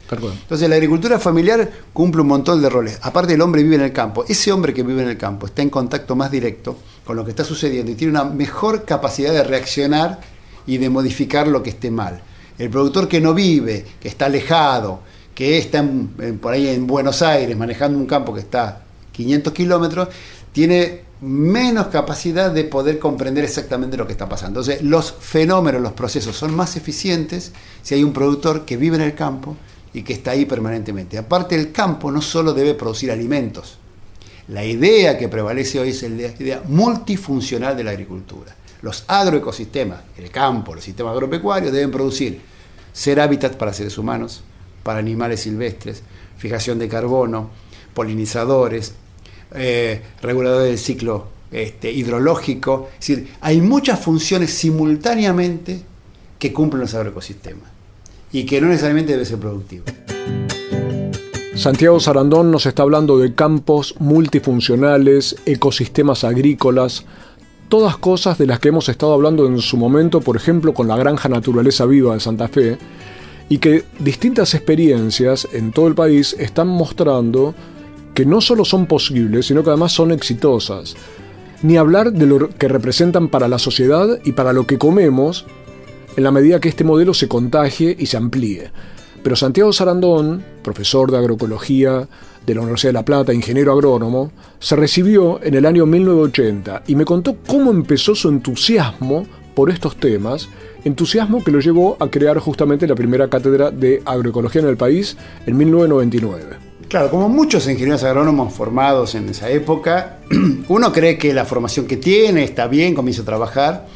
Entonces la agricultura familiar cumple un montón de roles. Aparte el hombre vive en el campo. Ese hombre que vive en el campo está en contacto más directo con lo que está sucediendo y tiene una mejor capacidad de reaccionar y de modificar lo que esté mal. El productor que no vive, que está alejado, que está en- en- por ahí en Buenos Aires manejando un campo que está 500 kilómetros, tiene menos capacidad de poder comprender exactamente lo que está pasando. Entonces, los fenómenos, los procesos son más eficientes si hay un productor que vive en el campo y que está ahí permanentemente. Aparte, el campo no solo debe producir alimentos. La idea que prevalece hoy es la idea multifuncional de la agricultura. Los agroecosistemas, el campo, los sistemas agropecuarios deben producir ser hábitat para seres humanos, para animales silvestres, fijación de carbono, polinizadores, eh, reguladores del ciclo este, hidrológico. Es decir, hay muchas funciones simultáneamente que cumplen los agroecosistemas y que no necesariamente debe ser productivo. Santiago Sarandón nos está hablando de campos multifuncionales, ecosistemas agrícolas, todas cosas de las que hemos estado hablando en su momento, por ejemplo, con la granja Naturaleza Viva de Santa Fe, y que distintas experiencias en todo el país están mostrando que no solo son posibles, sino que además son exitosas. Ni hablar de lo que representan para la sociedad y para lo que comemos, en la medida que este modelo se contagie y se amplíe. Pero Santiago Sarandón, profesor de agroecología de la Universidad de La Plata, ingeniero agrónomo, se recibió en el año 1980 y me contó cómo empezó su entusiasmo por estos temas, entusiasmo que lo llevó a crear justamente la primera cátedra de agroecología en el país en 1999. Claro, como muchos ingenieros agrónomos formados en esa época, uno cree que la formación que tiene está bien, comienza a trabajar,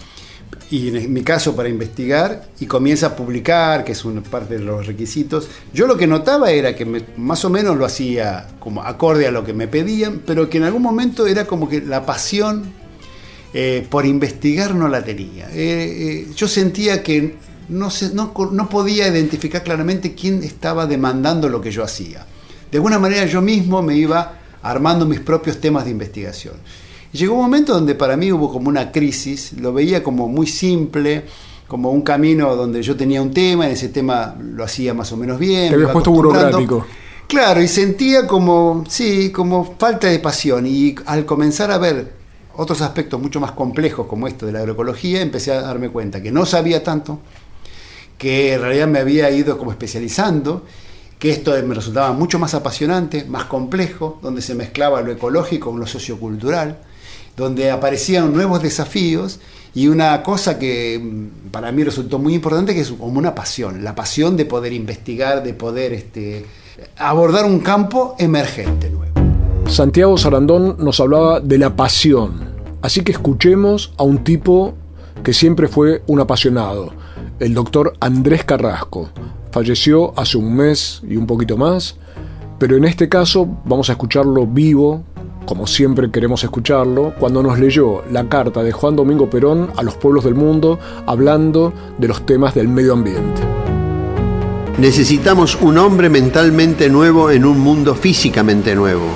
y en mi caso para investigar, y comienza a publicar, que es una parte de los requisitos. Yo lo que notaba era que me- más o menos lo hacía como acorde a lo que me pedían, pero que en algún momento era como que la pasión eh, por investigar no la tenía. Eh, eh, yo sentía que no, podía identificar claramente quién estaba demandando lo que yo hacía. De alguna manera yo mismo me iba armando mis propios temas de investigación. Y llegó un momento donde para mí hubo como una crisis, lo veía como muy simple, como un camino donde yo tenía un tema, en ese tema lo hacía más o menos bien. Te habías puesto burocrático. Claro, y sentía como, sí, como falta de pasión. Y al comenzar a ver otros aspectos mucho más complejos como esto de la agroecología, empecé a darme cuenta que no sabía tanto, que en realidad me había ido como especializando, que esto me resultaba mucho más apasionante, más complejo, donde se mezclaba lo ecológico con lo sociocultural, donde aparecían nuevos desafíos y una cosa que mm, para mí resultó muy importante, que es como una pasión, la pasión de poder investigar, de poder este, abordar un campo emergente. Santiago Sarandón nos hablaba de la pasión, así que escuchemos a un tipo que siempre fue un apasionado, el doctor Andrés Carrasco. Falleció hace un mes y un poquito más, pero en este caso vamos a escucharlo vivo, como siempre queremos escucharlo, cuando nos leyó la carta de Juan Domingo Perón a los pueblos del mundo hablando de los temas del medio ambiente. Necesitamos un hombre mentalmente nuevo en un mundo físicamente nuevo.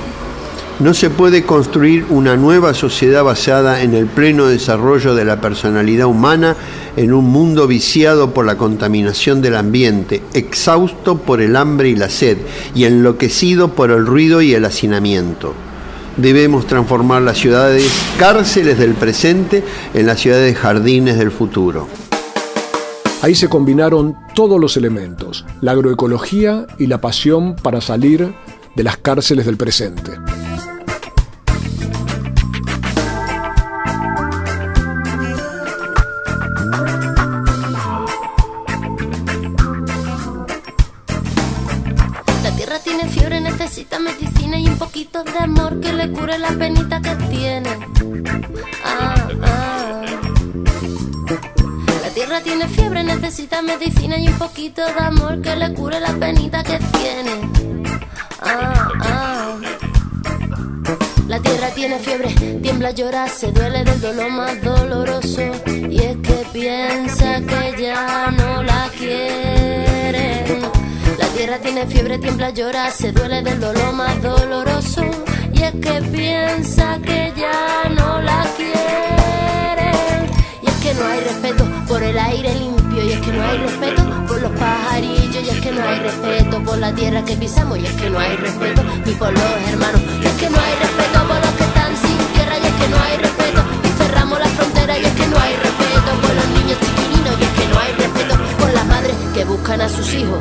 No se puede construir una nueva sociedad basada en el pleno desarrollo de la personalidad humana en un mundo viciado por la contaminación del ambiente, exhausto por el hambre y la sed y enloquecido por el ruido y el hacinamiento. Debemos transformar las ciudades cárceles del presente en las ciudades jardines del futuro. Ahí se combinaron todos los elementos, la agroecología y la pasión para salir de las cárceles del presente. Poquito de amor que le cure la penita que tiene. Ah, ah. La tierra tiene fiebre, tiembla, llora, se duele del dolor más doloroso. Y es que piensa que ya no la quieren. La tierra tiene fiebre, tiembla, llora, se duele del dolor más doloroso. Y es que piensa que ya no la quieren. Que no hay respeto por el aire limpio. Y es que no hay respeto por los pajarillos. Y es que no hay respeto por la tierra que pisamos. Y es que no hay respeto ni por los hermanos. Y es que no hay respeto por los que están sin tierra. Y es que no hay respeto. Y cerramos la frontera. Y es que no hay respeto por los niños chiquilinos. Y es que no hay respeto por las madres que buscan a sus hijos.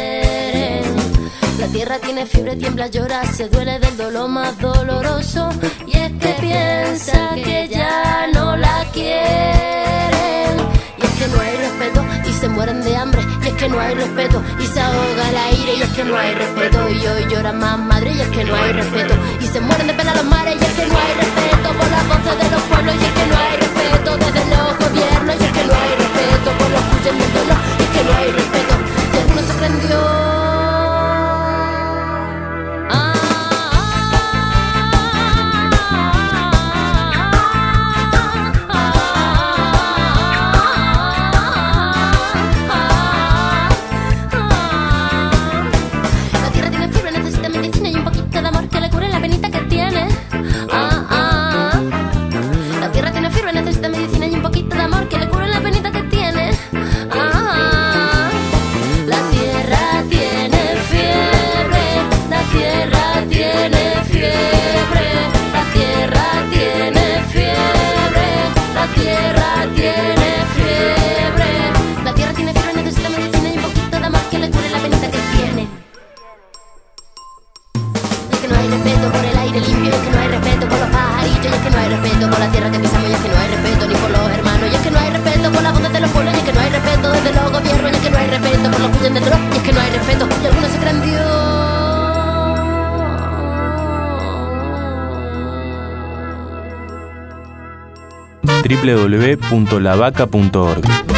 Tierra tiene fiebre, tiembla, llora, se duele del dolor más doloroso. Y es que piensa que ya no la quieren. Y es que no hay respeto y se mueren de hambre. Y es que no hay respeto y se ahoga el aire. Y es que no hay respeto y hoy llora más madre. Y es que no hay respeto y se mueren de pena los mares. Y es que no hay respeto por las voces de los pueblos. Y es que no hay respeto desde los gobiernos. Y es que no hay respeto por los dolor. Y es que no hay respeto y alguno se prendió. La es que no hay respeto, y algunos se creen www.lavaca.org